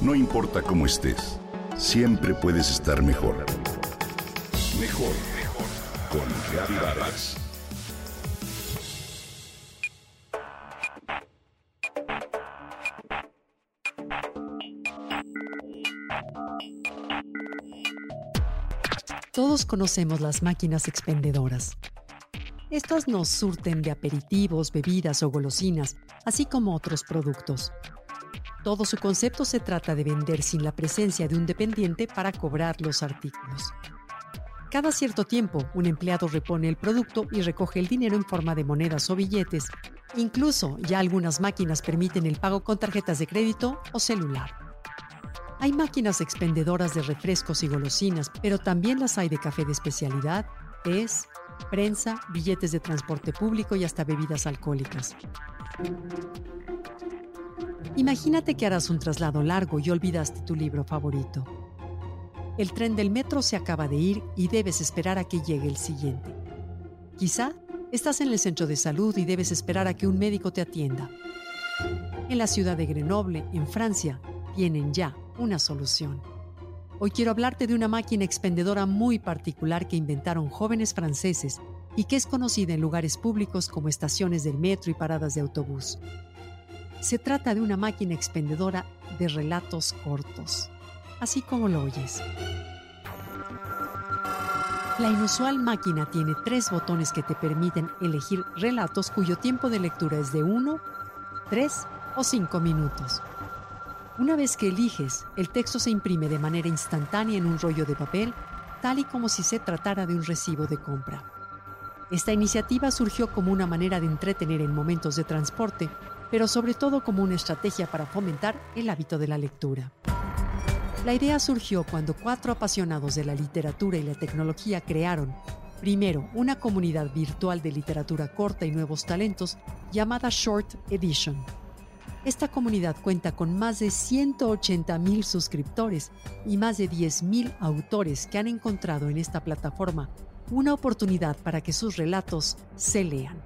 No importa cómo estés, siempre puedes estar mejor. Mejor, mejor. Con Vargas. Todos conocemos las máquinas expendedoras. Estas nos surten de aperitivos, bebidas o golosinas, así como otros productos. Todo su concepto se trata de vender sin la presencia de un dependiente para cobrar los artículos. Cada cierto tiempo, un empleado repone el producto y recoge el dinero en forma de monedas o billetes. Incluso ya algunas máquinas permiten el pago con tarjetas de crédito o celular. Hay máquinas expendedoras de refrescos y golosinas, pero también las hay de café de especialidad, tés, prensa, billetes de transporte público y hasta bebidas alcohólicas. Imagínate que harás un traslado largo y olvidaste tu libro favorito. El tren del metro se acaba de ir y debes esperar a que llegue el siguiente. Quizá estás en el centro de salud y debes esperar a que un médico te atienda. En la ciudad de Grenoble, en Francia, tienen ya una solución. Hoy quiero hablarte de una máquina expendedora muy particular que inventaron jóvenes franceses y que es conocida en lugares públicos como estaciones del metro y paradas de autobús. Se trata de una máquina expendedora de relatos cortos, así como lo oyes. La inusual máquina tiene tres botones que te permiten elegir relatos cuyo tiempo de lectura es de 1, 3 o 5 minutos. Una vez que eliges, el texto se imprime de manera instantánea en un rollo de papel, tal y como si se tratara de un recibo de compra. Esta iniciativa surgió como una manera de entretener en momentos de transporte pero sobre todo como una estrategia para fomentar el hábito de la lectura. La idea surgió cuando cuatro apasionados de la literatura y la tecnología crearon, primero, una comunidad virtual de literatura corta y nuevos talentos llamada Short Edition. Esta comunidad cuenta con más de 180.000 suscriptores y más de 10.000 autores que han encontrado en esta plataforma una oportunidad para que sus relatos se lean.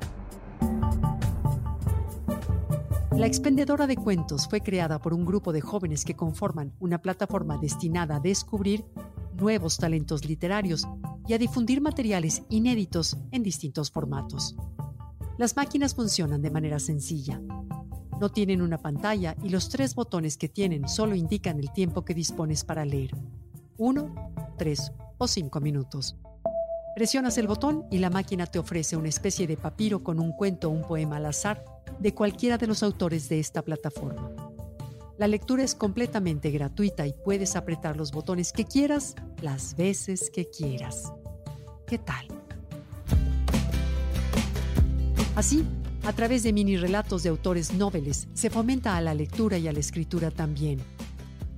La expendedora de cuentos fue creada por un grupo de jóvenes que conforman una plataforma destinada a descubrir nuevos talentos literarios y a difundir materiales inéditos en distintos formatos. Las máquinas funcionan de manera sencilla. No tienen una pantalla y los tres botones que tienen solo indican el tiempo que dispones para leer. Uno, tres o cinco minutos. Presionas el botón y la máquina te ofrece una especie de papiro con un cuento o un poema al azar de cualquiera de los autores de esta plataforma. La lectura es completamente gratuita y puedes apretar los botones que quieras las veces que quieras. ¿Qué tal? Así, a través de mini relatos de autores noveles, se fomenta a la lectura y a la escritura también,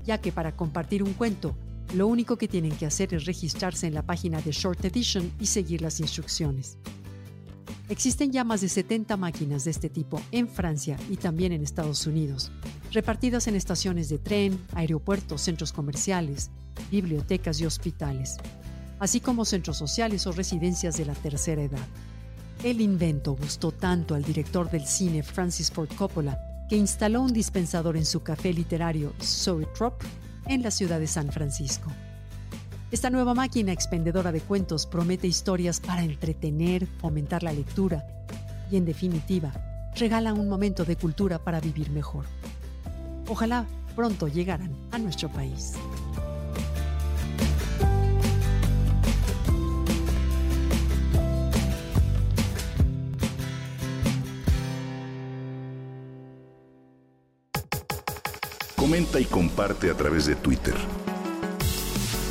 ya que para compartir un cuento, lo único que tienen que hacer es registrarse en la página de Short Edition y seguir las instrucciones. Existen ya más de 70 máquinas de este tipo en Francia y también en Estados Unidos, repartidas en estaciones de tren, aeropuertos, centros comerciales, bibliotecas y hospitales, así como centros sociales o residencias de la tercera edad. El invento gustó tanto al director del cine Francis Ford Coppola que instaló un dispensador en su café literario Zoetrope en la ciudad de San Francisco. Esta nueva máquina expendedora de cuentos promete historias para entretener, fomentar la lectura y, en definitiva, regala un momento de cultura para vivir mejor. Ojalá pronto llegaran a nuestro país. Comenta y comparte a través de Twitter.